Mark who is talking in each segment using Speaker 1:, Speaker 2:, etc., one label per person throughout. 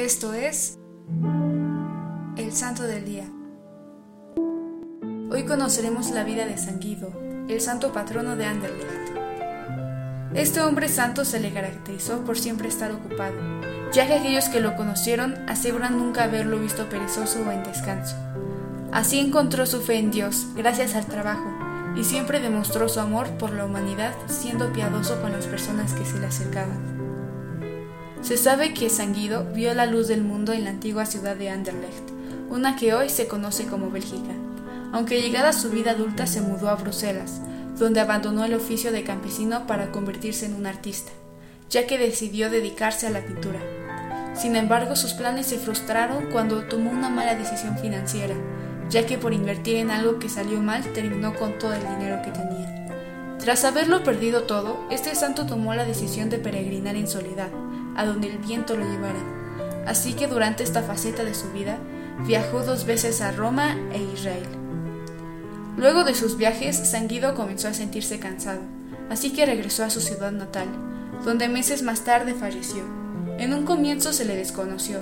Speaker 1: Esto es el Santo del Día. Hoy conoceremos la vida de San Guido, el santo patrono de Anderlecht. Este hombre santo se le caracterizó por siempre estar ocupado, ya que aquellos que lo conocieron aseguran nunca haberlo visto perezoso o en descanso. Así encontró su fe en Dios gracias al trabajo y siempre demostró su amor por la humanidad siendo piadoso con las personas que se le acercaban. Se sabe que San Guido vio la luz del mundo en la antigua ciudad de Anderlecht, una que hoy se conoce como Bélgica, aunque llegada su vida adulta se mudó a Bruselas, donde abandonó el oficio de campesino para convertirse en un artista, ya que decidió dedicarse a la pintura. Sin embargo, sus planes se frustraron cuando tomó una mala decisión financiera, ya que por invertir en algo que salió mal terminó con todo el dinero que tenía. Tras haberlo perdido todo, este santo tomó la decisión de peregrinar en soledad, a donde el viento lo llevara. Así que durante esta faceta de su vida, viajó dos veces a Roma e Israel. Luego de sus viajes, San Guido comenzó a sentirse cansado, así que regresó a su ciudad natal, donde meses más tarde falleció. En un comienzo se le desconoció,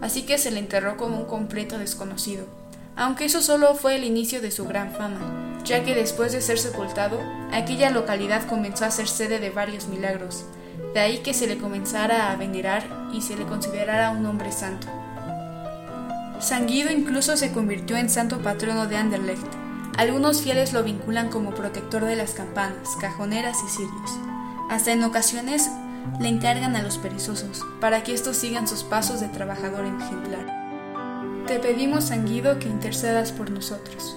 Speaker 1: así que se le enterró como un completo desconocido, aunque eso solo fue el inicio de su gran fama, ya que después de ser sepultado, aquella localidad comenzó a ser sede de varios milagros, de ahí que se le comenzara a venerar y se le considerara un hombre santo. San Guido incluso se convirtió en santo patrono de Anderlecht. Algunos fieles lo vinculan como protector de las campanas, cajoneras y cirios. Hasta en ocasiones le encargan a los perezosos, para que estos sigan sus pasos de trabajador ejemplar. Te pedimos, San Guido, que intercedas por nosotros.